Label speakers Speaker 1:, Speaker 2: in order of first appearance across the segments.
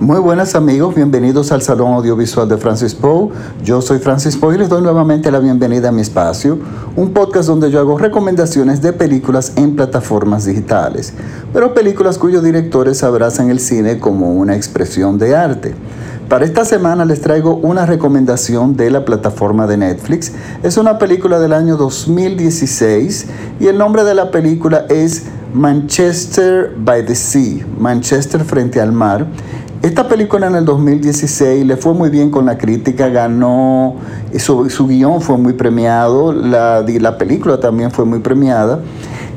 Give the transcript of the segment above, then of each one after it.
Speaker 1: Muy buenas amigos, bienvenidos al Salón Audiovisual de Francis Poe. Yo soy Francis Poe y les doy nuevamente la bienvenida a mi espacio, un podcast donde yo hago recomendaciones de películas en plataformas digitales, pero películas cuyos directores abrazan el cine como una expresión de arte. Para esta semana les traigo una recomendación de la plataforma de Netflix. Es una película del año 2016 y el nombre de la película es Manchester by the Sea, Manchester frente al mar. Esta película en el 2016 le fue muy bien con la crítica, ganó, su, su guion fue muy premiado, la, la película también fue muy premiada.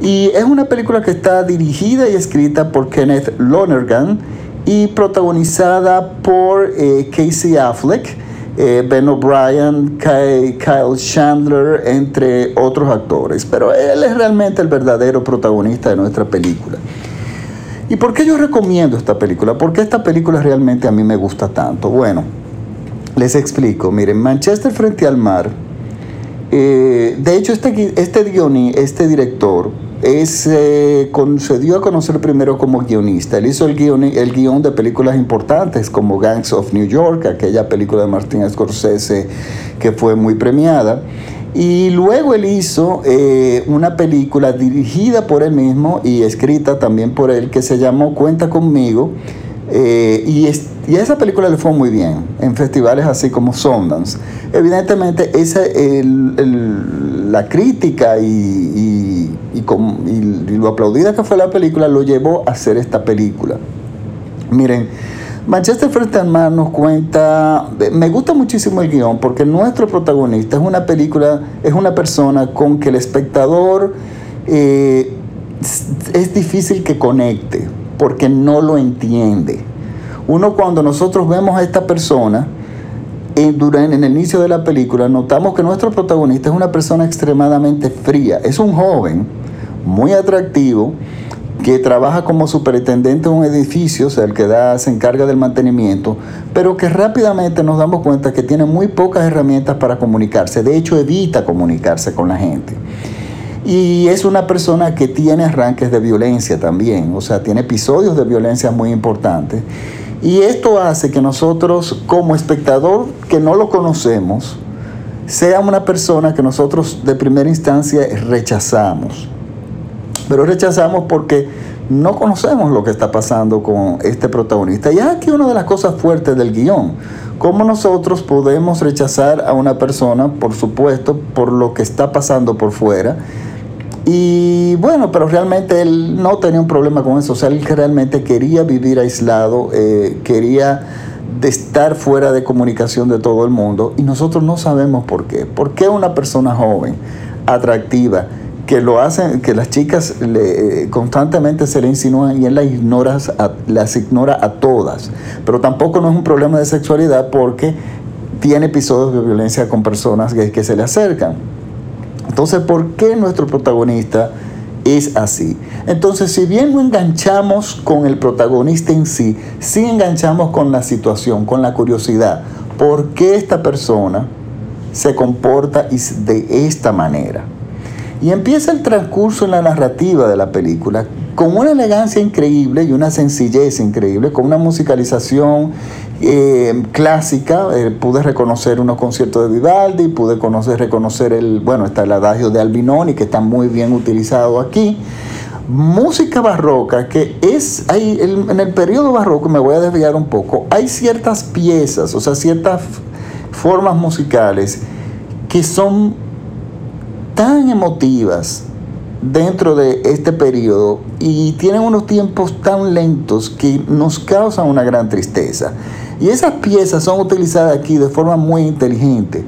Speaker 1: Y es una película que está dirigida y escrita por Kenneth Lonergan y protagonizada por eh, Casey Affleck, eh, Ben O'Brien, Kyle Chandler, entre otros actores. Pero él es realmente el verdadero protagonista de nuestra película. ¿Y por qué yo recomiendo esta película? ¿Por qué esta película realmente a mí me gusta tanto? Bueno, les explico. Miren, Manchester frente al mar. Eh, de hecho, este, este, este director se dio a conocer primero como guionista. Él hizo el guion, el guion de películas importantes como Gangs of New York, aquella película de Martin Scorsese que fue muy premiada. Y luego él hizo eh, una película dirigida por él mismo y escrita también por él que se llamó Cuenta conmigo. Eh, y, y, esa película le fue muy bien en festivales así como Sundance. Evidentemente, esa, la crítica y, y lo aplaudida que fue la película lo llevó a hacer esta película. Miren, Manchester frente mar nos cuenta, me gusta muchísimo el guion porque nuestro protagonista es una película, es una persona con que el espectador eh, es difícil que conecte porque no lo entiende. Uno cuando nosotros vemos a esta persona, en, en el inicio de la película, notamos que nuestro protagonista es una persona extremadamente fría, es un joven muy atractivo, que trabaja como superintendente de un edificio, o sea, el que da, se encarga del mantenimiento, pero que rápidamente nos damos cuenta que tiene muy pocas herramientas para comunicarse. De hecho, evita comunicarse con la gente. Y es una persona que tiene arranques de violencia también, o sea, tiene episodios de violencia muy importantes. Y esto hace que nosotros, como espectador que no lo conocemos, sea una persona que nosotros de primera instancia rechazamos pero rechazamos porque no conocemos lo que está pasando con este protagonista. Y aquí una de las cosas fuertes del guion. Cómo nosotros podemos rechazar a una persona, por supuesto, por lo que está pasando por fuera. Y bueno, pero realmente él no tenía un problema con eso. O sea, él realmente quería vivir aislado, eh, quería de estar fuera de comunicación de todo el mundo. Y nosotros no sabemos por qué. ¿Por qué una persona joven, atractiva, que lo hacen, que las chicas le, constantemente se le insinúan y él las ignora, las ignora a todas. Pero tampoco no es un problema de sexualidad porque tiene episodios de violencia con personas gays que se le acercan. Entonces, ¿por qué nuestro protagonista es así? Entonces, si bien no enganchamos con el protagonista en sí, sí enganchamos con la situación, con la curiosidad. ¿Por qué esta persona se comporta de esta manera? Y empieza el transcurso en la narrativa de la película con una elegancia increíble y una sencillez increíble, con una musicalización eh, clásica. Eh, pude reconocer unos conciertos de Vivaldi, pude conocer, reconocer el, bueno, está el adagio de Albinoni, que está muy bien utilizado aquí. Música barroca, que es, en el periodo barroco, me voy a desviar un poco, hay ciertas piezas, o sea, ciertas formas musicales que son tan emotivas dentro de este periodo y tienen unos tiempos tan lentos que nos causan una gran tristeza. Y esas piezas son utilizadas aquí de forma muy inteligente.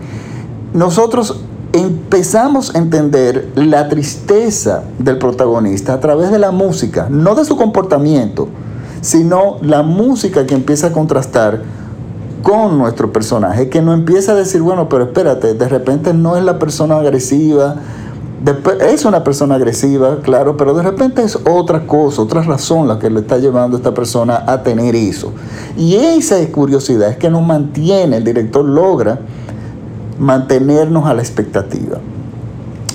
Speaker 1: Nosotros empezamos a entender la tristeza del protagonista a través de la música, no de su comportamiento, sino la música que empieza a contrastar con nuestro personaje, que no empieza a decir, bueno, pero espérate, de repente no es la persona agresiva, es una persona agresiva, claro, pero de repente es otra cosa, otra razón la que le está llevando a esta persona a tener eso. Y esa curiosidad es que nos mantiene, el director logra mantenernos a la expectativa.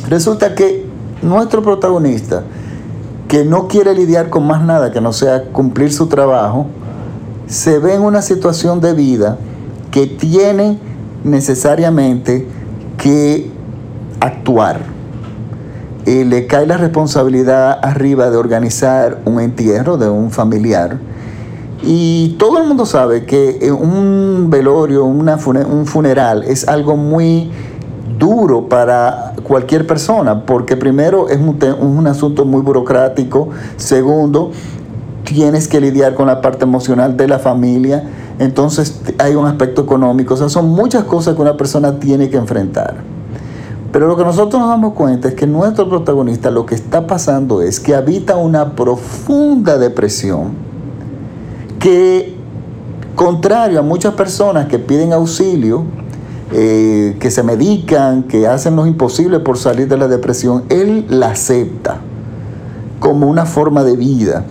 Speaker 1: Resulta que nuestro protagonista, que no quiere lidiar con más nada que no sea cumplir su trabajo, se ve en una situación de vida que tiene necesariamente que actuar. Y le cae la responsabilidad arriba de organizar un entierro de un familiar. Y todo el mundo sabe que un velorio, un funeral es algo muy duro para cualquier persona, porque primero es un, un, asunto muy burocrático, segundo, tienes que lidiar con la parte emocional de la familia, entonces hay un aspecto económico, o sea, son muchas cosas que una persona tiene que enfrentar. Pero lo que nosotros nos damos cuenta es que nuestro protagonista lo que está pasando es que habita una profunda depresión que, contrario a muchas personas que piden auxilio, eh, que se medican, que hacen lo imposible por salir de la depresión, él la acepta como una forma de vida.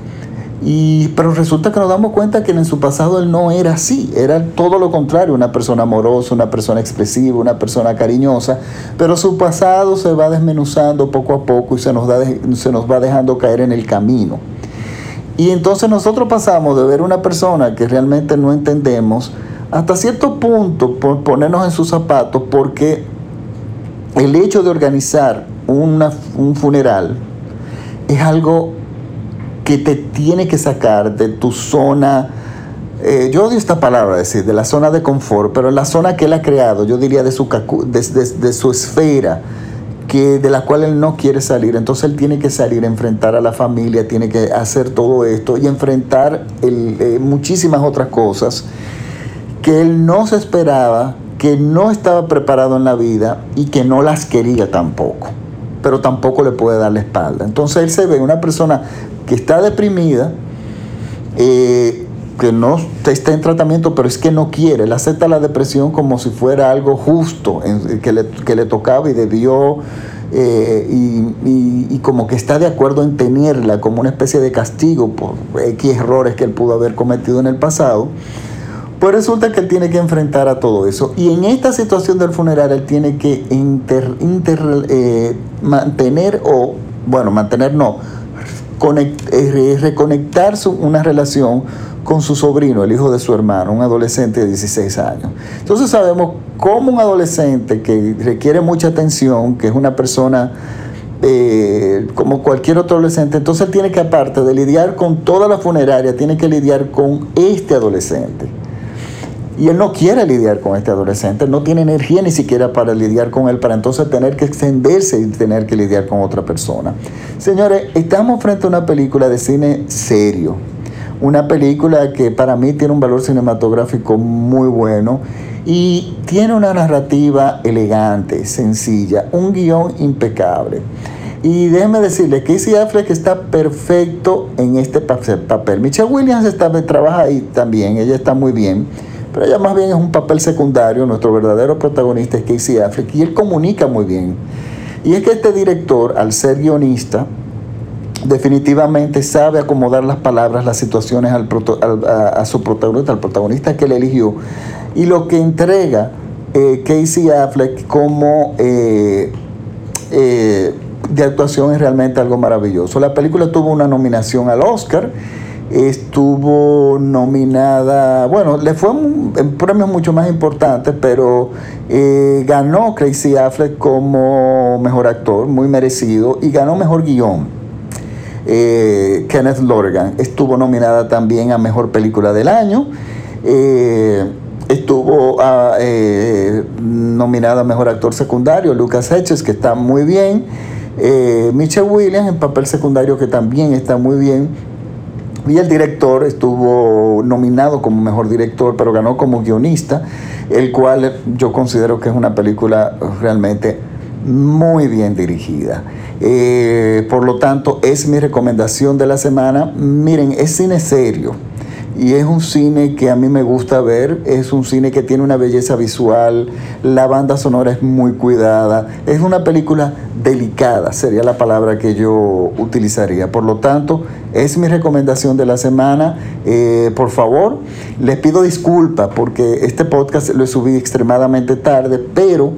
Speaker 1: Y, pero resulta que nos damos cuenta que en su pasado él no era así, era todo lo contrario, una persona amorosa, una persona expresiva, una persona cariñosa, pero su pasado se va desmenuzando poco a poco y se nos, da, se nos va dejando caer en el camino. Y entonces nosotros pasamos de ver una persona que realmente no entendemos hasta cierto punto por ponernos en sus zapatos porque el hecho de organizar un funeral es algo que te tiene que sacar de tu zona, eh, yo odio esta palabra, decir, de la zona de confort, pero la zona que él ha creado, yo diría de su, esfera, que, de la cual él no quiere salir. Entonces él tiene que salir, enfrentar a la familia, tiene que hacer todo esto y enfrentar eh, muchísimas otras cosas que él no se esperaba, que no estaba preparado en la vida y que no las quería tampoco, pero tampoco le puede dar la espalda. Entonces él se ve una persona que está deprimida, eh, que no está en tratamiento, pero es que no quiere, él acepta la depresión como si fuera algo justo, que, le, tocaba y debió, eh, y, como que está de acuerdo en tenerla como una especie de castigo por X errores que él pudo haber cometido en el pasado. Pues resulta que él tiene que enfrentar a todo eso. Y en esta situación del funeral él tiene que eh, mantener, o bueno, mantener no, eh, reconectar una relación con su sobrino, el hijo de su hermano, un adolescente de 16 años. Entonces sabemos cómo un adolescente que requiere mucha atención, que es una persona eh, como cualquier otro adolescente, entonces tiene que aparte de lidiar con toda la funeraria, tiene que lidiar con este adolescente. Y él no quiere lidiar con este adolescente, no tiene energía ni siquiera para lidiar con él, para entonces tener que extenderse y tener que lidiar con otra persona. Señores, estamos frente a una película de cine serio, una película que para mí tiene un valor cinematográfico muy bueno y tiene una narrativa elegante, sencilla, un guion impecable. Y déjeme decirle que Casey Affleck está perfecto en este papel. Michelle Williams está, trabaja ahí también, ella está muy bien pero ella más bien es un papel secundario, nuestro verdadero protagonista es Casey Affleck y él comunica muy bien. Y es que este director, al ser guionista, definitivamente sabe acomodar las palabras, las situaciones a, su protagonista, al protagonista que él eligió. Y lo que entrega eh, Casey Affleck como eh, eh, de actuación es realmente algo maravilloso. La película tuvo una nominación al Oscar estuvo nominada, bueno, le fue en premios mucho más importantes, pero eh, ganó Crazy Affleck como mejor actor, muy merecido, y ganó mejor guion. Eh, Kenneth Lonergan estuvo nominada también a mejor película del año. Eh, estuvo ah, nominada a mejor actor secundario Lucas Hedges, que está muy bien. Michelle Williams en papel secundario, que también está muy bien y el director estuvo nominado como mejor director, pero ganó como guionista, el cual yo considero que es una película realmente muy bien dirigida. Eh, por lo tanto, es mi recomendación de la semana. Miren, es cine serio y es un cine que a mí me gusta ver, es un cine que tiene una belleza visual, la banda sonora es muy cuidada, es una película delicada, sería la palabra que yo utilizaría. Por lo tanto, es mi recomendación de la semana. Eh, por favor, les pido disculpas porque este podcast lo subí extremadamente tarde, pero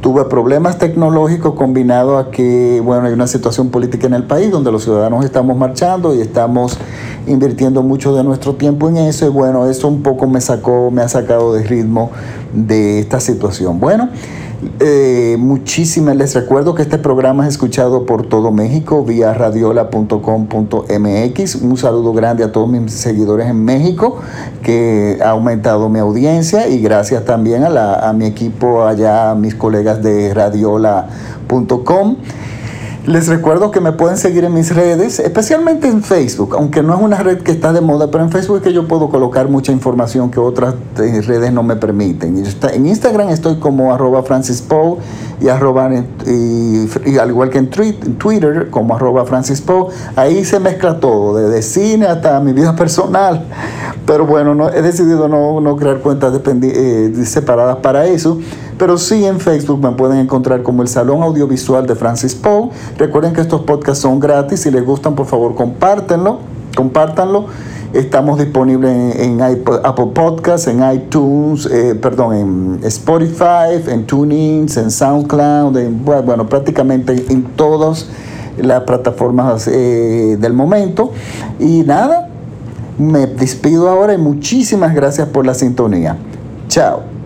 Speaker 1: Tuve problemas tecnológicos combinados a que, bueno, hay una situación política en el país donde los ciudadanos estamos marchando y estamos invirtiendo mucho de nuestro tiempo en eso y bueno, eso un poco me sacó, me ha sacado de ritmo de esta situación. Bueno, eh, muchísimas, les recuerdo que este programa es escuchado por todo México vía radiola.com.mx. Un saludo grande a todos mis seguidores en México, que ha aumentado mi audiencia y gracias también a, la, a mi equipo allá, a mis colegas de radiola.com. Les recuerdo que me pueden seguir en mis redes, especialmente en Facebook, aunque no es una red que está de moda, pero en Facebook es que yo puedo colocar mucha información que otras eh, redes no me permiten. En Instagram estoy como arroba Francis y, arroba, y, al igual que en Twitter como arroba Francis. Ahí se mezcla todo, desde cine hasta mi vida personal. Pero bueno, no, he decidido no, no crear cuentas eh, separadas para eso. Pero sí en Facebook me pueden encontrar como el Salón Audiovisual de Francis Poe. Recuerden que estos podcasts son gratis. Si les gustan, por favor, compártenlo. Compártanlo. Estamos disponibles en, Apple Podcasts, en iTunes, eh, perdón, en Spotify, en TuneIn, en SoundCloud, bueno, prácticamente en todas las plataformas eh, del momento. Y nada, me despido ahora y muchísimas gracias por la sintonía. Chao.